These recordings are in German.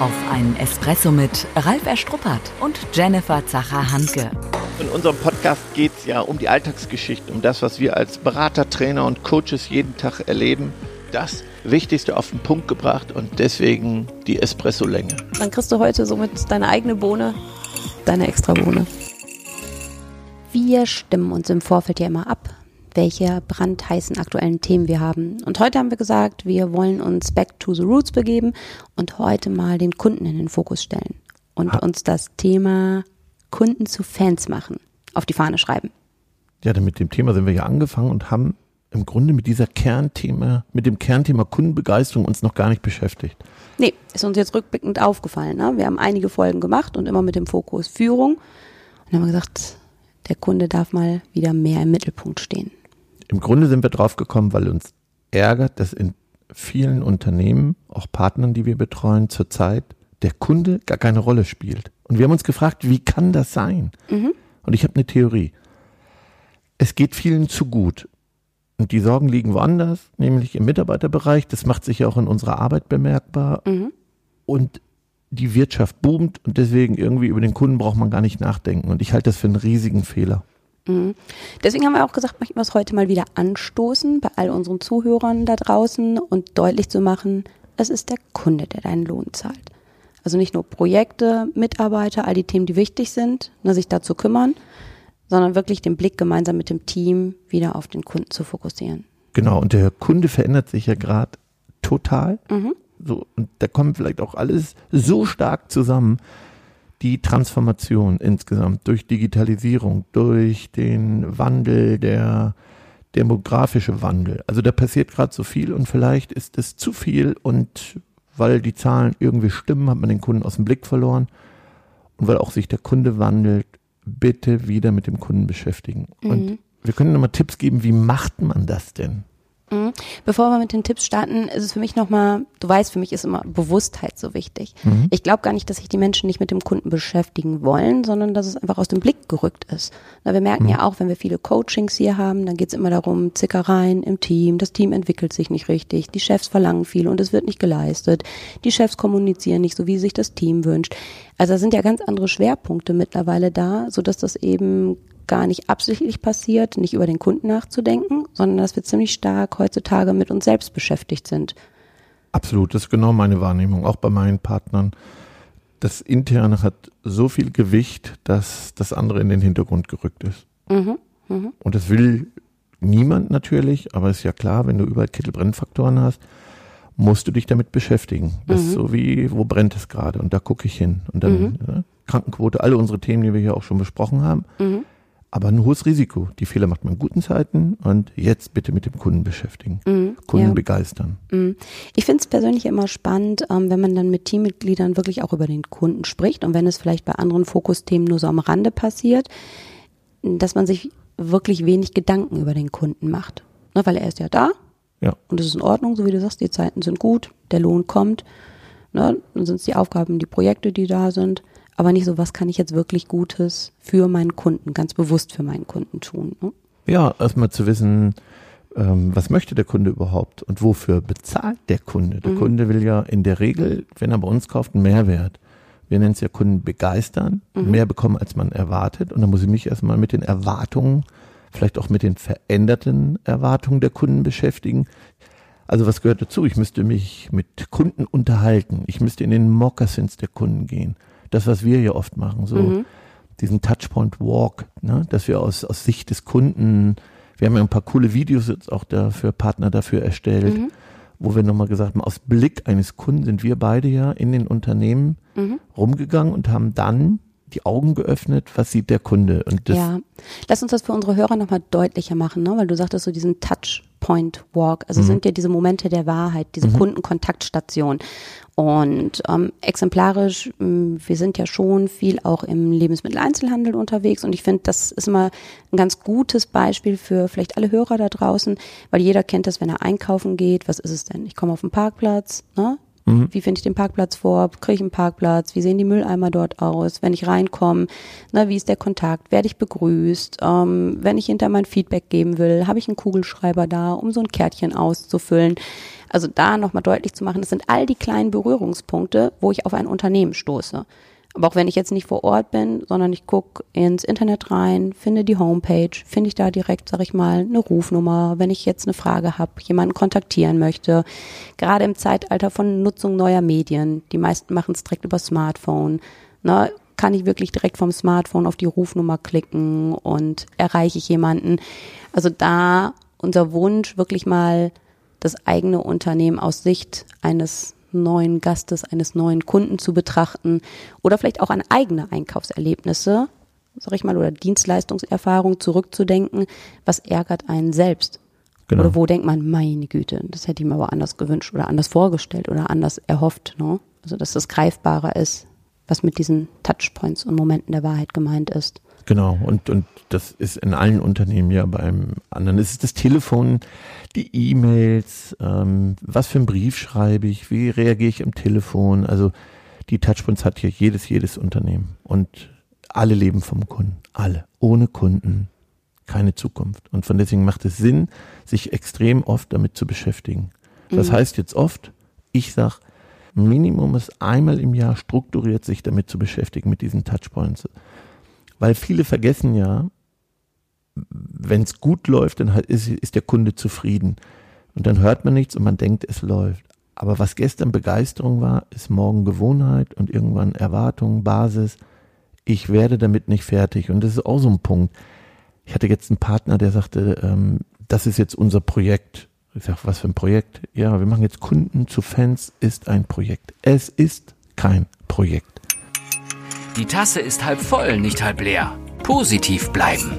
Auf einen Espresso mit Ralf Erstruppert und Jennifer Zacher-Hanke. In unserem Podcast geht es ja um die Alltagsgeschichte, um das, was wir als Berater, Trainer und Coaches jeden Tag erleben. Das Wichtigste auf den Punkt gebracht und deswegen die Espresso-Länge. Dann kriegst du heute somit deine eigene Bohne, deine extra Bohne. Wir stimmen uns im Vorfeld ja immer ab, welche brandheißen aktuellen Themen wir haben. Und heute haben wir gesagt, wir wollen uns back to the roots begeben und heute mal den Kunden in den Fokus stellen und Ha. uns das Thema Kunden zu Fans machen auf die Fahne schreiben. Ja, denn mit dem Thema sind wir ja angefangen und haben im Grunde mit dieser Kernthema, mit dem Kernthema Kundenbegeisterung uns noch gar nicht beschäftigt. Nee, ist uns jetzt rückblickend aufgefallen. Ne? Wir haben einige Folgen gemacht und immer mit dem Fokus Führung. Und dann haben wir gesagt, der Kunde darf mal wieder mehr im Mittelpunkt stehen. Im Grunde sind wir drauf gekommen, weil uns ärgert, dass in vielen Unternehmen, auch Partnern, die wir betreuen, zurzeit der Kunde gar keine Rolle spielt. Und wir haben uns gefragt, wie kann das sein? Und ich habe eine Theorie. Es geht vielen zu gut. Und die Sorgen liegen woanders, nämlich im Mitarbeiterbereich. Das macht sich ja auch in unserer Arbeit bemerkbar. Und die Wirtschaft boomt und deswegen irgendwie über den Kunden braucht man gar nicht nachdenken. Und ich halte das für einen riesigen Fehler. Mhm. Deswegen haben wir auch gesagt, möchten wir es heute mal wieder anstoßen bei all unseren Zuhörern da draußen und deutlich zu machen, es ist der Kunde, der deinen Lohn zahlt. Also nicht nur Projekte, Mitarbeiter, all die Themen, die wichtig sind, ne, sich dazu kümmern, sondern wirklich den Blick gemeinsam mit dem Team wieder auf den Kunden zu fokussieren. Genau, und der Kunde verändert sich ja gerade total. Mhm. So, und da kommt vielleicht auch alles so stark zusammen. Die Transformation insgesamt durch Digitalisierung, durch den Wandel, der demografische Wandel. Also da passiert gerade so viel und vielleicht ist es zu viel und weil die Zahlen irgendwie stimmen, hat man den Kunden aus dem Blick verloren und weil auch sich der Kunde wandelt, bitte wieder mit dem Kunden beschäftigen. Und wir können nochmal Tipps geben, wie macht man das denn? Mhm. Bevor wir mit den Tipps starten, ist es für mich nochmal, du weißt, für mich ist immer Bewusstheit so wichtig. Ich glaube gar nicht, dass sich die Menschen nicht mit dem Kunden beschäftigen wollen, sondern dass es einfach aus dem Blick gerückt ist. Na, wir merken ja auch, wenn wir viele Coachings hier haben, dann geht es immer darum, Zickereien im Team, das Team entwickelt sich nicht richtig, die Chefs verlangen viel und es wird nicht geleistet, die Chefs kommunizieren nicht so, wie sich das Team wünscht. Also da sind ja ganz andere Schwerpunkte mittlerweile da, sodass das eben gar nicht absichtlich passiert, nicht über den Kunden nachzudenken, sondern dass wir ziemlich stark heutzutage mit uns selbst beschäftigt sind. Absolut, das ist genau meine Wahrnehmung, auch bei meinen Partnern. Das Interne hat so viel Gewicht, dass das andere in den Hintergrund gerückt ist. Mhm. Und das will niemand natürlich, aber ist ja klar, wenn du überall Kittelbrennfaktoren hast, musst du dich damit beschäftigen. Das ist so wie, wo brennt es gerade? Und da gucke ich hin. Und dann ja, Krankenquote, alle unsere Themen, die wir hier auch schon besprochen haben. Aber ein hohes Risiko. Die Fehler macht man in guten Zeiten und jetzt bitte mit dem Kunden beschäftigen. Kunden ja. begeistern. Mhm. Ich finde es persönlich immer spannend, ähm, wenn man dann mit Teammitgliedern wirklich auch über den Kunden spricht und wenn es vielleicht bei anderen Fokusthemen nur so am Rande passiert, dass man sich wirklich wenig Gedanken über den Kunden macht. Ne, weil er ist ja da Ja. und es ist in Ordnung, so wie du sagst, die Zeiten sind gut, der Lohn kommt. Ne, dann sind es die Aufgaben, die Projekte, die da sind. Aber nicht so, was kann ich jetzt wirklich Gutes für meinen Kunden, ganz bewusst für meinen Kunden tun. Ne? Ja, erstmal zu wissen, ähm, was möchte der Kunde überhaupt und wofür bezahlt der Kunde. Der Kunde will ja in der Regel, wenn er bei uns kauft, einen Mehrwert. Wir nennen es ja Kunden begeistern, mehr bekommen, als man erwartet. Und dann muss ich mich erstmal mit den Erwartungen, vielleicht auch mit den veränderten Erwartungen der Kunden beschäftigen. Also was gehört dazu? Ich müsste mich mit Kunden unterhalten. Ich müsste in den Moccasins der Kunden gehen. Das, was wir ja oft machen, so diesen Touchpoint Walk, ne? dass wir aus, aus Sicht des Kunden, wir haben ja ein paar coole Videos jetzt auch dafür, Partner dafür erstellt, wo wir nochmal gesagt haben, aus Blick eines Kunden sind wir beide ja in den Unternehmen rumgegangen und haben dann die Augen geöffnet, was sieht der Kunde und das, Ja, lass uns das für unsere Hörer nochmal deutlicher machen, ne? weil du sagtest so diesen Touchpoint Walk, also sind ja diese Momente der Wahrheit, diese Kundenkontaktstation. Und ähm, exemplarisch, mh, wir sind ja schon viel auch im Lebensmitteleinzelhandel unterwegs und ich finde, das ist immer ein ganz gutes Beispiel für vielleicht alle Hörer da draußen, weil jeder kennt das, wenn er einkaufen geht, was ist es denn? Ich komme auf den Parkplatz, ne? Mhm. Wie finde ich den Parkplatz vor? Kriege ich einen Parkplatz? Wie sehen die Mülleimer dort aus? Wenn ich reinkomme, na, wie ist der Kontakt? Werde ich begrüßt? Ähm, wenn ich hinter mein Feedback geben will, habe ich einen Kugelschreiber da, um so ein Kärtchen auszufüllen. Also da nochmal deutlich zu machen, das sind all die kleinen Berührungspunkte, wo ich auf ein Unternehmen stoße. Aber auch wenn ich jetzt nicht vor Ort bin, sondern ich gucke ins Internet rein, finde die Homepage, finde ich da direkt, sag ich mal, eine Rufnummer, wenn ich jetzt eine Frage habe, jemanden kontaktieren möchte. Gerade im Zeitalter von Nutzung neuer Medien, die meisten machen es direkt über Smartphone. Ne, kann ich wirklich direkt vom Smartphone auf die Rufnummer klicken und erreiche ich jemanden. Also da unser Wunsch, wirklich mal das eigene Unternehmen aus Sicht eines neuen Gastes, eines neuen Kunden zu betrachten oder vielleicht auch an eigene Einkaufserlebnisse, sag ich mal, oder Dienstleistungserfahrung zurückzudenken, was ärgert einen selbst. Genau. Oder wo denkt man, meine Güte, das hätte ich mir aber anders gewünscht oder anders vorgestellt oder anders erhofft. Ne? Also dass das greifbarer ist, was mit diesen Touchpoints und Momenten der Wahrheit gemeint ist. Genau, und, und das ist in allen Unternehmen ja beim anderen. Es ist das Telefon, die E-Mails, ähm, was für einen Brief schreibe ich, wie reagiere ich am Telefon. Also die Touchpoints hat hier jedes, jedes Unternehmen. Und alle leben vom Kunden. Alle. Ohne Kunden keine Zukunft. Und von deswegen macht es Sinn, sich extrem oft damit zu beschäftigen. Das mhm. heißt jetzt oft, ich sag, Minimum ist einmal im Jahr strukturiert sich damit zu beschäftigen, mit diesen Touchpoints. Weil viele vergessen ja, wenn es gut läuft, dann ist, ist der Kunde zufrieden. Und dann hört man nichts und man denkt, es läuft. Aber was gestern Begeisterung war, ist morgen Gewohnheit und irgendwann Erwartung, Basis. Ich werde damit nicht fertig. Und das ist auch so ein Punkt. Ich hatte jetzt einen Partner, der sagte, ähm, das ist jetzt unser Projekt. Ich sage, was für ein Projekt? Ja, wir machen jetzt Kunden zu Fans, ist ein Projekt. Es ist kein Projekt. Die Tasse ist halb voll, nicht halb leer. Positiv bleiben.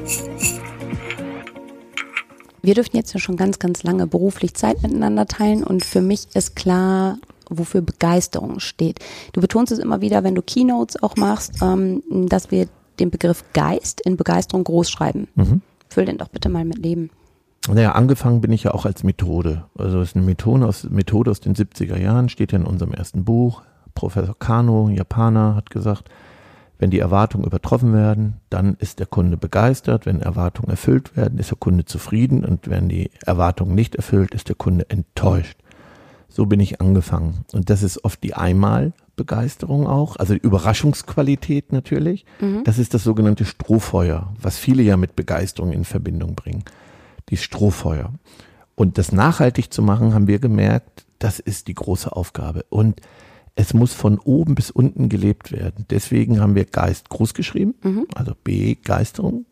Wir dürften jetzt ja schon ganz, ganz lange beruflich Zeit miteinander teilen und für mich ist klar, wofür Begeisterung steht. Du betonst es immer wieder, wenn du Keynotes auch machst, ähm, dass wir den Begriff Geist in Begeisterung groß schreiben. Mhm. Füll den doch bitte mal mit Leben. Naja, angefangen bin ich ja auch als Methode. Also es ist eine Methode aus, Methode aus den 70er Jahren, steht ja in unserem ersten Buch. Professor Kano, Japaner, hat gesagt, wenn die Erwartungen übertroffen werden, dann ist der Kunde begeistert. Wenn Erwartungen erfüllt werden, ist der Kunde zufrieden. Und wenn die Erwartungen nicht erfüllt, ist der Kunde enttäuscht. So bin ich angefangen. Und das ist oft die Einmalbegeisterung auch, also Überraschungsqualität natürlich. Mhm. Das ist das sogenannte Strohfeuer, was viele ja mit Begeisterung in Verbindung bringen. Die Strohfeuer. Und das nachhaltig zu machen, haben wir gemerkt, das ist die große Aufgabe. Und es muss von oben bis unten gelebt werden. Deswegen haben wir Geist groß geschrieben, mhm. also Begeisterung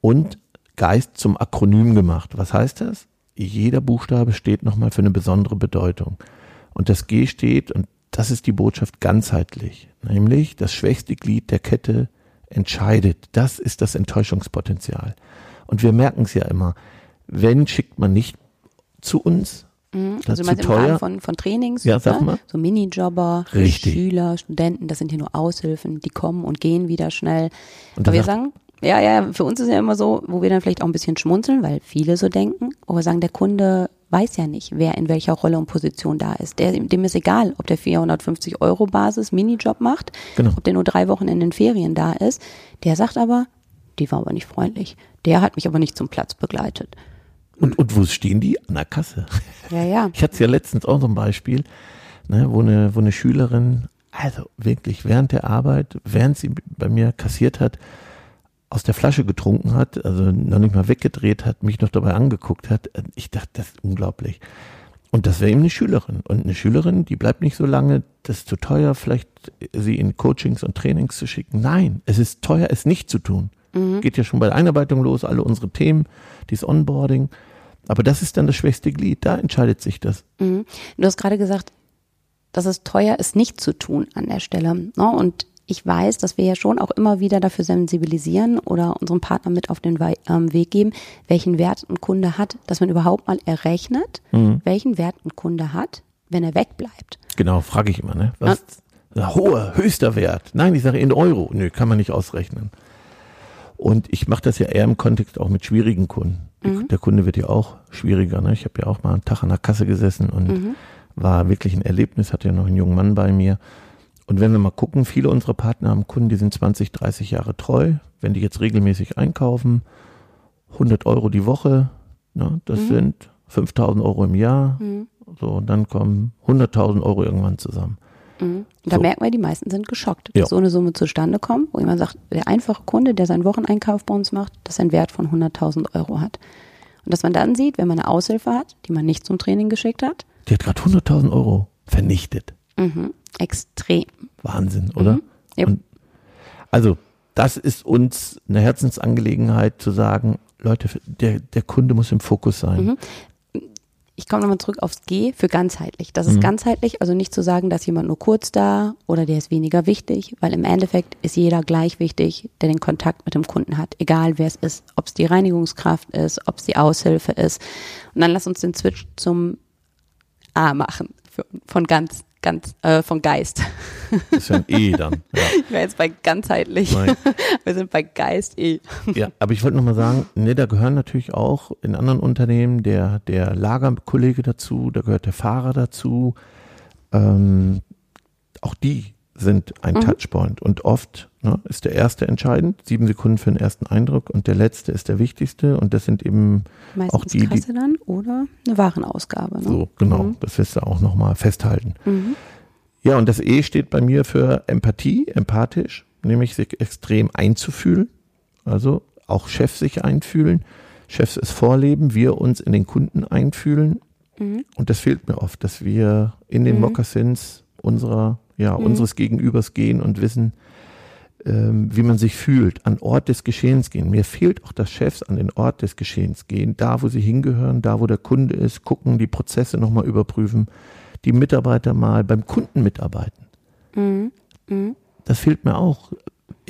und Geist zum Akronym gemacht. Was heißt das? Jeder Buchstabe steht nochmal für eine besondere Bedeutung. Und das G steht, und das ist die Botschaft ganzheitlich, nämlich das schwächste Glied der Kette entscheidet. Das ist das Enttäuschungspotenzial. Und wir merken es ja immer. Wenn schickt man nicht zu uns, Mhm. Also du meinst im Rahmen von, von Trainings, ja, sag mal. so Minijobber, Richtig. Schüler, Studenten, das sind hier nur Aushilfen, die kommen und gehen wieder schnell. Und Aber wir sagen, ja, ja, für uns ist ja immer so, wo wir dann vielleicht auch ein bisschen schmunzeln, weil viele so denken, aber sagen, der Kunde weiß ja nicht, wer in welcher Rolle und Position da ist. Der, dem ist egal, ob der 450 Euro Basis Minijob macht, genau. ob der nur drei Wochen in den Ferien da ist. Der sagt aber, die war aber nicht freundlich. Der hat mich aber nicht zum Platz begleitet. Und, und wo stehen die? An der Kasse. Ja, ja. Ich hatte es ja letztens auch so ein Beispiel, ne, wo, eine, wo eine Schülerin, also wirklich während der Arbeit, während sie bei mir kassiert hat, aus der Flasche getrunken hat, also noch nicht mal weggedreht hat, mich noch dabei angeguckt hat. Ich dachte, das ist unglaublich. Und das wäre eben eine Schülerin. Und eine Schülerin, die bleibt nicht so lange, das ist zu teuer, vielleicht sie in Coachings und Trainings zu schicken. Nein, es ist teuer, es nicht zu tun. Mhm. Geht ja schon bei der Einarbeitung los, alle unsere Themen, dieses Onboarding. Aber das ist dann das schwächste Glied, da entscheidet sich das. Mhm. Du hast gerade gesagt, dass es teuer ist, nicht zu tun an der Stelle. Ne? Und ich weiß, dass wir ja schon auch immer wieder dafür sensibilisieren oder unserem Partner mit auf den ähm, Weg geben, welchen Wert ein Kunde hat, dass man überhaupt mal errechnet, mhm. welchen Wert ein Kunde hat, wenn er wegbleibt. Genau, frage ich immer, ne? Was ja. hoher, höchster Wert? Nein, ich sage in Euro. Nö, kann man nicht ausrechnen. Und ich mache das ja eher im Kontext auch mit schwierigen Kunden. Mhm. Der Kunde wird ja auch schwieriger. Ne? Ich habe ja auch mal einen Tag an der Kasse gesessen und mhm. war wirklich ein Erlebnis, hatte ja noch einen jungen Mann bei mir. Und wenn wir mal gucken, viele unserer Partner haben Kunden, die sind 20, 30 Jahre treu. Wenn die jetzt regelmäßig einkaufen, 100 Euro die Woche, ne, das Mhm. sind 5000 Euro im Jahr. Mhm. So, und dann kommen 100.000 Euro irgendwann zusammen. Mhm. Da So. merkt man, die meisten sind geschockt, Ja. dass so eine Summe zustande kommt, wo jemand sagt, der einfache Kunde, der seinen Wocheneinkauf bei uns macht, dass er einen Wert von 100.000 Euro hat. Und dass man dann sieht, wenn man eine Aushilfe hat, die man nicht zum Training geschickt hat, Die hat gerade 100.000 Euro vernichtet. mhm. extrem. Wahnsinn, oder? Mhm. Ja. Also, das ist uns eine Herzensangelegenheit zu sagen, Leute, der, der Kunde muss im Fokus sein. Mhm. Ich komme nochmal zurück aufs G für ganzheitlich. Das ist Mhm. ganzheitlich, also nicht zu sagen, dass jemand nur kurz da oder der ist weniger wichtig, weil im Endeffekt ist jeder gleich wichtig, der den Kontakt mit dem Kunden hat, egal wer es ist, ob es die Reinigungskraft ist, ob es die Aushilfe ist. Und dann lass uns den Switch zum A machen, für, von ganz, ganz, äh, von Geist. Das ist ja ein E dann. Ja. Ich wäre jetzt bei ganzheitlich. Nein. Wir sind bei Geist E. Ja, aber ich wollte nochmal sagen, ne, da gehören natürlich auch in anderen Unternehmen der, der Lagerkollege dazu, da gehört der Fahrer dazu. Ähm, auch die sind ein Mhm. Touchpoint. Und oft ne, ist der erste entscheidend, sieben Sekunden für den ersten Eindruck und der letzte ist der wichtigste. Und das sind eben Meistens die, die- Kasse dann oder eine Warenausgabe. Ne? so, genau, Mhm. das wirst du auch nochmal festhalten. Mhm. Ja, und das E steht bei mir für Empathie, empathisch, nämlich sich extrem einzufühlen. Also auch Chefs sich einfühlen, Chefs es vorleben, wir uns in den Kunden einfühlen. Mhm. Und das fehlt mir oft, dass wir in den Mhm. Mokassins unserer, ja, Mhm. unseres Gegenübers gehen und wissen, ähm, wie man sich fühlt, an Ort des Geschehens gehen. Mir fehlt auch, dass Chefs an den Ort des Geschehens gehen, da wo sie hingehören, da wo der Kunde ist, gucken, die Prozesse nochmal überprüfen, die Mitarbeiter mal beim Kunden mitarbeiten. Mhm. Mhm. Das fehlt mir auch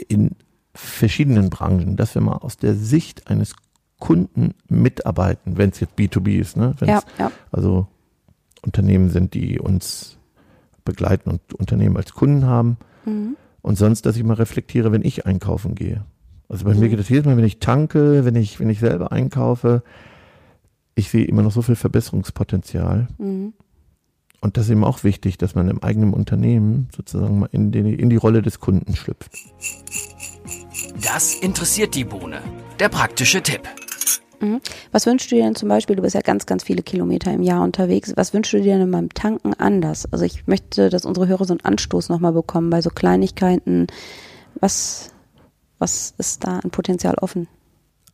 in verschiedenen Branchen, dass wir mal aus der Sicht eines Kunden mitarbeiten, wenn es jetzt B2B ist, ne? Wenn's Ja, ja. also Unternehmen sind, die uns begleiten und Unternehmen als Kunden haben. Mhm. Und sonst, dass ich mal reflektiere, wenn ich einkaufen gehe. Also bei mir Mhm. geht das jedes Mal, wenn ich tanke, wenn ich, wenn ich selber einkaufe, ich sehe immer noch so viel Verbesserungspotenzial. Mhm. Und das ist eben auch wichtig, dass man im eigenen Unternehmen sozusagen mal in die, in die Rolle des Kunden schlüpft. Das interessiert die Bohne. Der praktische Tipp. Was wünschst du dir denn zum Beispiel, du bist ja ganz, ganz viele Kilometer im Jahr unterwegs, was wünschst du dir denn beim Tanken anders? Also ich möchte, dass unsere Hörer so einen Anstoß nochmal bekommen bei so Kleinigkeiten. Was, was ist da an Potenzial offen?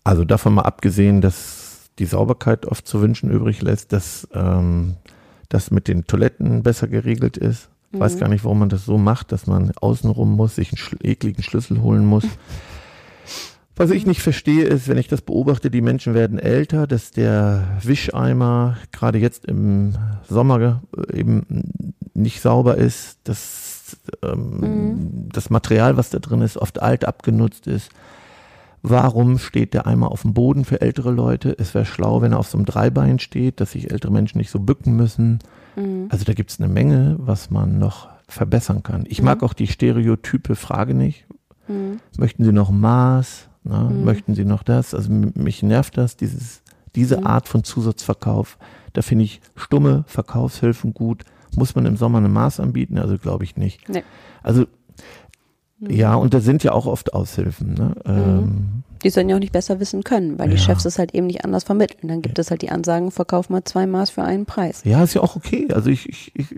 Also davon mal abgesehen, dass die Sauberkeit oft zu wünschen übrig lässt, dass ähm, das mit den Toiletten besser geregelt ist. Ich weiß Mhm. gar nicht, warum man das so macht, dass man außenrum muss, sich einen ekligen Schlüssel holen muss. Was ich nicht verstehe, ist, wenn ich das beobachte, die Menschen werden älter, dass der Wischeimer gerade jetzt im Sommer äh, eben nicht sauber ist, dass ähm, das Material, was da drin ist, oft alt abgenutzt ist. Warum steht der Eimer auf dem Boden für ältere Leute? Es wäre schlau, wenn er auf so einem Dreibein steht, dass sich ältere Menschen nicht so bücken müssen. Mhm. Also da gibt es eine Menge, was man noch verbessern kann. Ich mag auch die stereotype Frage nicht. Mhm. Möchten Sie noch Maß? Na, Mhm. Möchten Sie noch das? Also mich nervt das, dieses, diese Mhm. Art von Zusatzverkauf. Da finde ich stumme Verkaufshilfen gut. Muss man im Sommer eine Maß anbieten? Also glaube ich nicht. Nee. Also Mhm. ja, und da sind ja auch oft Aushilfen. Ne? Ähm, Die sollen ja auch nicht besser wissen können, weil die Ja. Chefs es halt eben nicht anders vermitteln. Dann gibt es halt die Ansagen, verkauf mal zwei Maß für einen Preis. Ja, ist ja auch okay. Also ich, ich, ich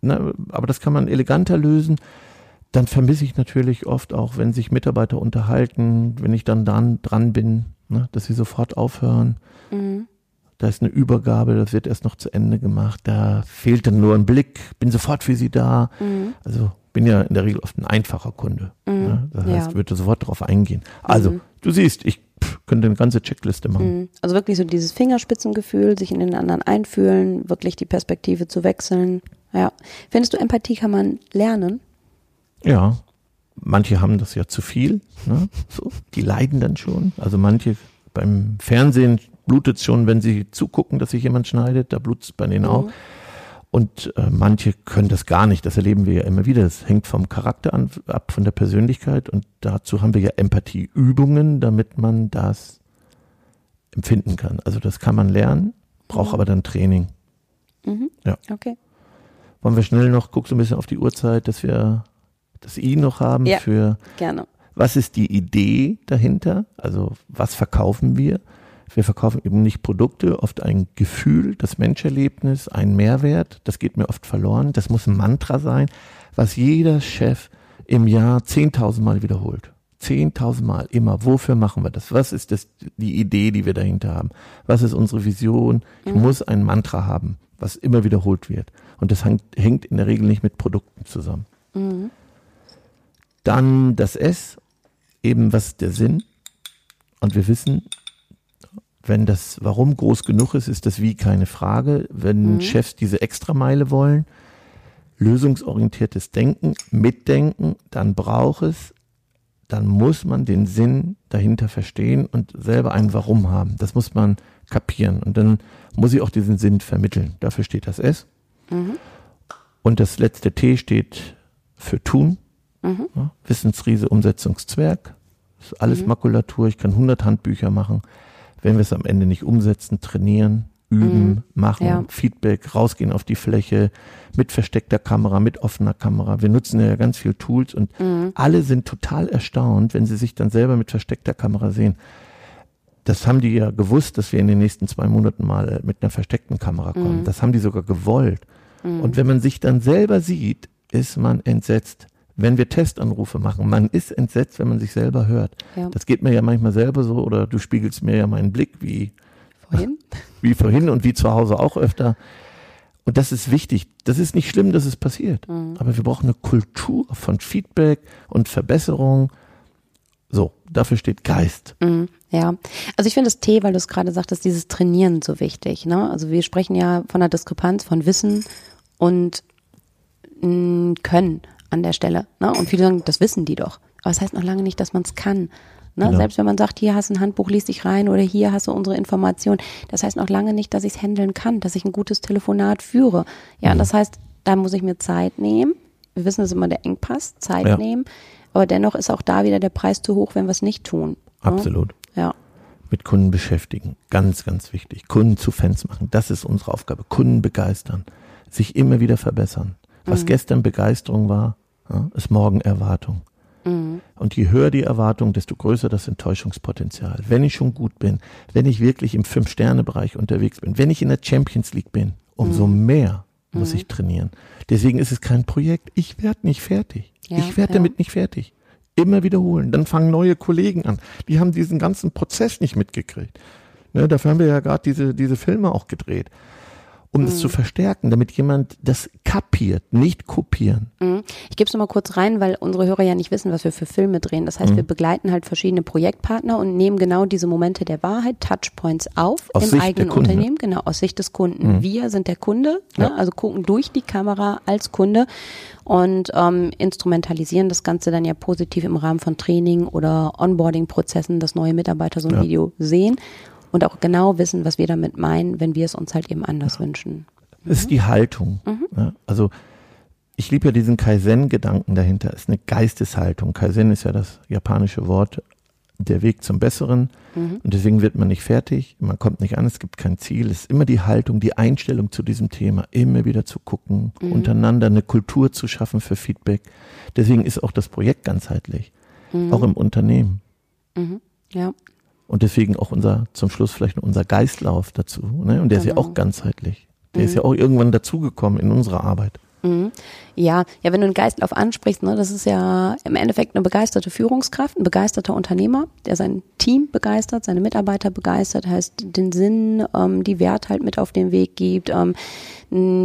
na, aber das kann man eleganter lösen. Dann vermisse ich natürlich oft auch, wenn sich Mitarbeiter unterhalten, wenn ich dann, dann dran bin, ne, dass sie sofort aufhören. Mhm. Da ist eine Übergabe, das wird erst noch zu Ende gemacht. Da fehlt dann nur ein Blick, bin sofort für sie da. Mhm. Also bin ja in der Regel oft ein einfacher Kunde. Mhm. Ne? Das heißt, Ja. würde sofort darauf eingehen. Also, Mhm. du siehst, ich könnte eine ganze Checkliste machen. Mhm. Also wirklich so dieses Fingerspitzengefühl, sich in den anderen einfühlen, wirklich die Perspektive zu wechseln. Ja. Findest du, Empathie kann man lernen? Ja, manche haben das ja zu viel, ne? so, die leiden dann schon. Also manche beim Fernsehen blutet es schon, wenn sie zugucken, dass sich jemand schneidet, da blutet es bei denen auch. Mhm. Und äh, manche können das gar nicht, das erleben wir ja immer wieder. Das hängt vom Charakter an, ab, von der Persönlichkeit und dazu haben wir ja Empathieübungen, damit man das empfinden kann. Also das kann man lernen, braucht Mhm. aber dann Training. Mhm. Ja. Okay. Wollen wir schnell noch, guck so ein bisschen auf die Uhrzeit, dass wir das I noch haben Ja. für Gerne. was ist die Idee dahinter? Also was verkaufen wir? Wir verkaufen eben nicht Produkte, oft ein Gefühl, das Menscherlebnis, ein Mehrwert. Das geht mir oft verloren. Das muss ein Mantra sein, was jeder Chef im Jahr 10.000 Mal wiederholt. 10.000 Mal immer. Wofür machen wir das? Was ist das, die Idee, die wir dahinter haben? Was ist unsere Vision? Ich muss ein Mantra haben, was immer wiederholt wird. Und das hängt, hängt in der Regel nicht mit Produkten zusammen. Dann das S, eben was ist der Sinn? Und wir wissen, wenn das Warum groß genug ist, ist das Wie keine Frage. Wenn Chefs diese Extrameile wollen, lösungsorientiertes Denken, Mitdenken, dann braucht es, dann muss man den Sinn dahinter verstehen und selber ein Warum haben. Das muss man kapieren. Und dann muss ich auch diesen Sinn vermitteln. Dafür steht das S. Und das letzte T steht für tun. Ja, Wissensriese, Umsetzungszwerg. Das ist alles Makulatur. Ich kann 100 Handbücher machen. Wenn wir es am Ende nicht umsetzen, trainieren, üben, machen, Ja. Feedback, rausgehen auf die Fläche mit versteckter Kamera, mit offener Kamera. Wir nutzen ja ganz viel Tools und alle sind total erstaunt, wenn sie sich dann selber mit versteckter Kamera sehen. Das haben die ja gewusst, dass wir in den nächsten zwei Monaten mal mit einer versteckten Kamera kommen. Das haben die sogar gewollt. Und wenn man sich dann selber sieht, ist man entsetzt. Wenn wir Testanrufe machen, man ist entsetzt, wenn man sich selber hört. Ja. Das geht mir ja manchmal selber so oder du spiegelst mir ja meinen Blick wie, Vorhin? wie vorhin und wie zu Hause auch öfter. Und das ist wichtig. Das ist nicht schlimm, dass es passiert. Aber wir brauchen eine Kultur von Feedback und Verbesserung. So, dafür steht Geist. Mhm, Ja, also ich finde das T, weil du es gerade sagtest, dieses Trainieren so wichtig. Ne? Also wir sprechen ja von einer Diskrepanz von Wissen und mh, Können an der Stelle. Ne? Und viele sagen, das wissen die doch. Aber es heißt noch lange nicht, dass man es kann. Ne? Genau. Selbst wenn man sagt, hier hast du ein Handbuch, lies dich rein oder hier hast du unsere Information. Das heißt noch lange nicht, dass ich es handeln kann, dass ich ein gutes Telefonat führe. Ja, Mhm. das heißt, da muss ich mir Zeit nehmen. Wir wissen, das ist immer der Engpass, Zeit Ja. nehmen. Aber dennoch ist auch da wieder der Preis zu hoch, wenn wir es nicht tun. ne? Absolut. Ja. Mit Kunden beschäftigen. Ganz, ganz wichtig. Kunden zu Fans machen. Das ist unsere Aufgabe. Kunden begeistern. Sich immer wieder verbessern. Was gestern Begeisterung war, ja, ist morgen Erwartung. Und je höher die Erwartung, desto größer das Enttäuschungspotenzial. Wenn ich schon gut bin, wenn ich wirklich im Fünf-Sterne-Bereich unterwegs bin, wenn ich in der Champions League bin, umso mehr muss ich trainieren. Deswegen ist es kein Projekt. Ich werde nicht fertig. Ja, ich werde ja. damit nicht fertig. Immer wiederholen. Dann fangen neue Kollegen an. Die haben diesen ganzen Prozess nicht mitgekriegt. Ne, dafür haben wir ja gerade diese, diese Filme auch gedreht. Um das zu verstärken, damit jemand das kapiert, nicht kopieren. Mhm. Ich gebe es nochmal kurz rein, weil unsere Hörer ja nicht wissen, was wir für Filme drehen. Das heißt, Mhm. wir begleiten halt verschiedene Projektpartner und nehmen genau diese Momente der Wahrheit, Touchpoints auf Aus im Sicht eigenen. Unternehmen, genau, aus Sicht des Kunden. Wir sind der Kunde, ne? Ja. also gucken durch die Kamera als Kunde und ähm, instrumentalisieren das Ganze dann ja positiv im Rahmen von Training oder Onboarding-Prozessen, dass neue Mitarbeiter so ein Ja. Video sehen und auch genau wissen, was wir damit meinen, wenn wir es uns halt eben anders wünschen. Das ist die Haltung. Ja, also ich liebe ja diesen Kaizen-Gedanken dahinter. Es ist eine Geisteshaltung. Kaizen ist ja das japanische Wort, der Weg zum Besseren. Und deswegen wird man nicht fertig, man kommt nicht an, es gibt kein Ziel. Es ist immer die Haltung, die Einstellung zu diesem Thema, immer wieder zu gucken, untereinander eine Kultur zu schaffen für Feedback. Deswegen ist auch das Projekt ganzheitlich, auch im Unternehmen. Ja. Und deswegen auch unser, zum Schluss vielleicht unser Geistlauf dazu. Ne? Und der ist ja Genau. auch ganzheitlich. Der ist ja auch irgendwann dazugekommen in unserer Arbeit. Mhm. Ja, ja, wenn du einen Geistlauf ansprichst, ne, das ist ja im Endeffekt eine begeisterte Führungskraft, ein begeisterter Unternehmer, der sein Team begeistert, seine Mitarbeiter begeistert, heißt den Sinn, ähm, die Wert halt mit auf den Weg gibt, ähm,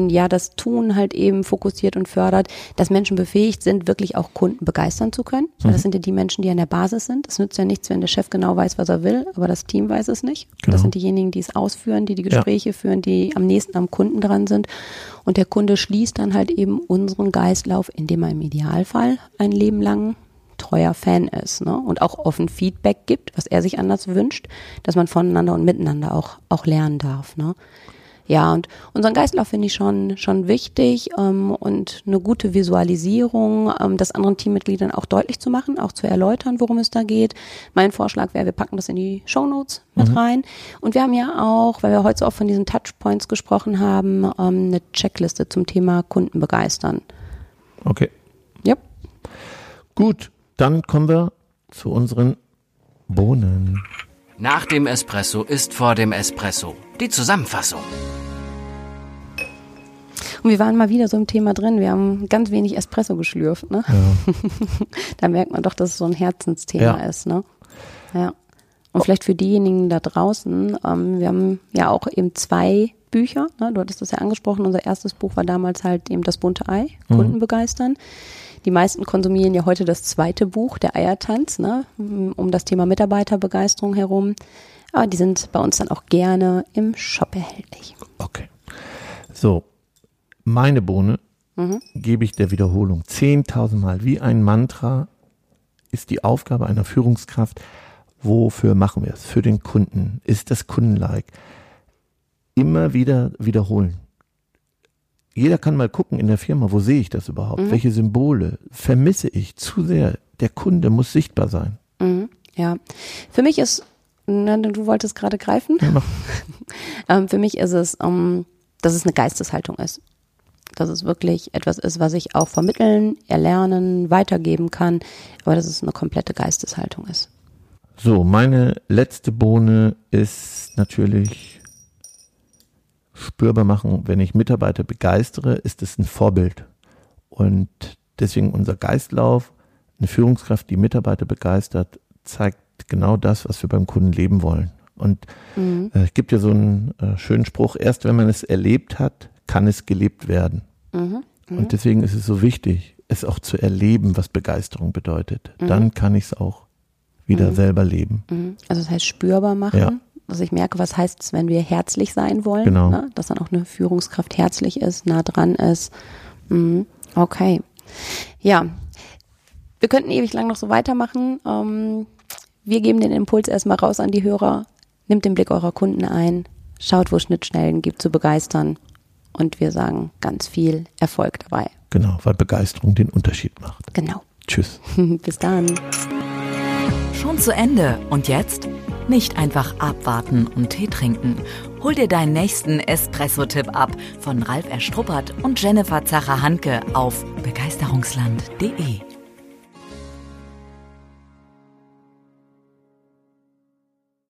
ja, das Tun halt eben fokussiert und fördert, dass Menschen befähigt sind, wirklich auch Kunden begeistern zu können. Weil das sind ja die Menschen, die an der Basis sind. Es nützt ja nichts, wenn der Chef genau weiß, was er will, aber das Team weiß es nicht. Genau. Das sind diejenigen, die es ausführen, die die Gespräche führen, die am nächsten am Kunden dran sind. Und der Kunde schließt dann halt eben unseren Geistlauf, indem er im Idealfall ein Leben lang treuer Fan ist ne? und auch offen Feedback gibt, was er sich anders wünscht, dass man voneinander und miteinander auch, auch lernen darf. Ne? Ja, und unseren Geistlauf finde ich schon, schon wichtig ähm, und eine gute Visualisierung, ähm, das anderen Teammitgliedern auch deutlich zu machen, auch zu erläutern, worum es da geht. Mein Vorschlag wäre, wir packen das in die Show Notes mit mhm. rein. Und wir haben ja auch, weil wir heute so oft von diesen Touchpoints gesprochen haben, ähm, eine Checkliste zum Thema Kunden begeistern. Okay. Ja. Gut, dann kommen wir zu unseren Bohnen. Nach dem Espresso ist vor dem Espresso. Die Zusammenfassung. Und wir waren mal wieder so im Thema drin. Wir haben ganz wenig Espresso geschlürft. Ne? Ja. da merkt man doch, dass es so ein Herzensthema ja. ist. Ne? Ja. Und vielleicht für diejenigen da draußen, ähm, wir haben ja auch eben zwei Bücher. Ne? Du hattest das ja angesprochen. Unser erstes Buch war damals halt eben das bunte Ei, Kunden mhm. begeistern. Die meisten konsumieren ja heute das zweite Buch, der Eiertanz, ne? um das Thema Mitarbeiterbegeisterung herum. Aber die sind bei uns dann auch gerne im Shop erhältlich. Okay. So, meine Bohne mhm. gebe ich der Wiederholung 10.000 Mal. Wie ein Mantra ist die Aufgabe einer Führungskraft. Wofür machen wir es? Für den Kunden. Ist das Kundenlike? Immer wieder wiederholen. Jeder kann mal gucken in der Firma, wo sehe ich das überhaupt? Mhm. Welche Symbole vermisse ich zu sehr? Der Kunde muss sichtbar sein. Mhm. Ja, für mich ist, na, du wolltest gerade greifen. Ja, ähm, für mich ist es, um, ähm, dass es eine Geisteshaltung ist. Dass es wirklich etwas ist, was ich auch vermitteln, erlernen, weitergeben kann, aber dass es eine komplette Geisteshaltung ist. So, meine letzte Bohne ist natürlich spürbar machen, wenn ich Mitarbeiter begeistere, ist es ein Vorbild. Und deswegen unser Geistlauf, eine Führungskraft, die Mitarbeiter begeistert, zeigt genau das, was wir beim Kunden leben wollen. Und mhm. äh, es gibt ja so einen äh, schönen Spruch, erst wenn man es erlebt hat, kann es gelebt werden. Mhm. Und deswegen ist es so wichtig, es auch zu erleben, was Begeisterung bedeutet. Mhm. Dann kann ich es auch wieder mhm. selber leben. Mhm. Also das heißt spürbar machen. Ja dass ich merke, was heißt es, wenn wir herzlich sein wollen. Genau. Ne? Dass dann auch eine Führungskraft herzlich ist, nah dran ist. Mhm. Okay. Ja. Wir könnten ewig lang noch so weitermachen. Ähm, wir geben den Impuls erstmal raus an die Hörer. Nimmt den Blick eurer Kunden ein. Schaut, wo es Schnittstellen gibt zu begeistern. Und wir sagen ganz viel Erfolg dabei. Genau, weil Begeisterung den Unterschied macht. Genau. Tschüss. Bis dann. Schon zu Ende. Und jetzt? Nicht einfach abwarten und Tee trinken. Hol dir deinen nächsten Espresso-Tipp ab von Ralf Erstruppert und Jennifer Zacher-Hanke auf begeisterungsland.de.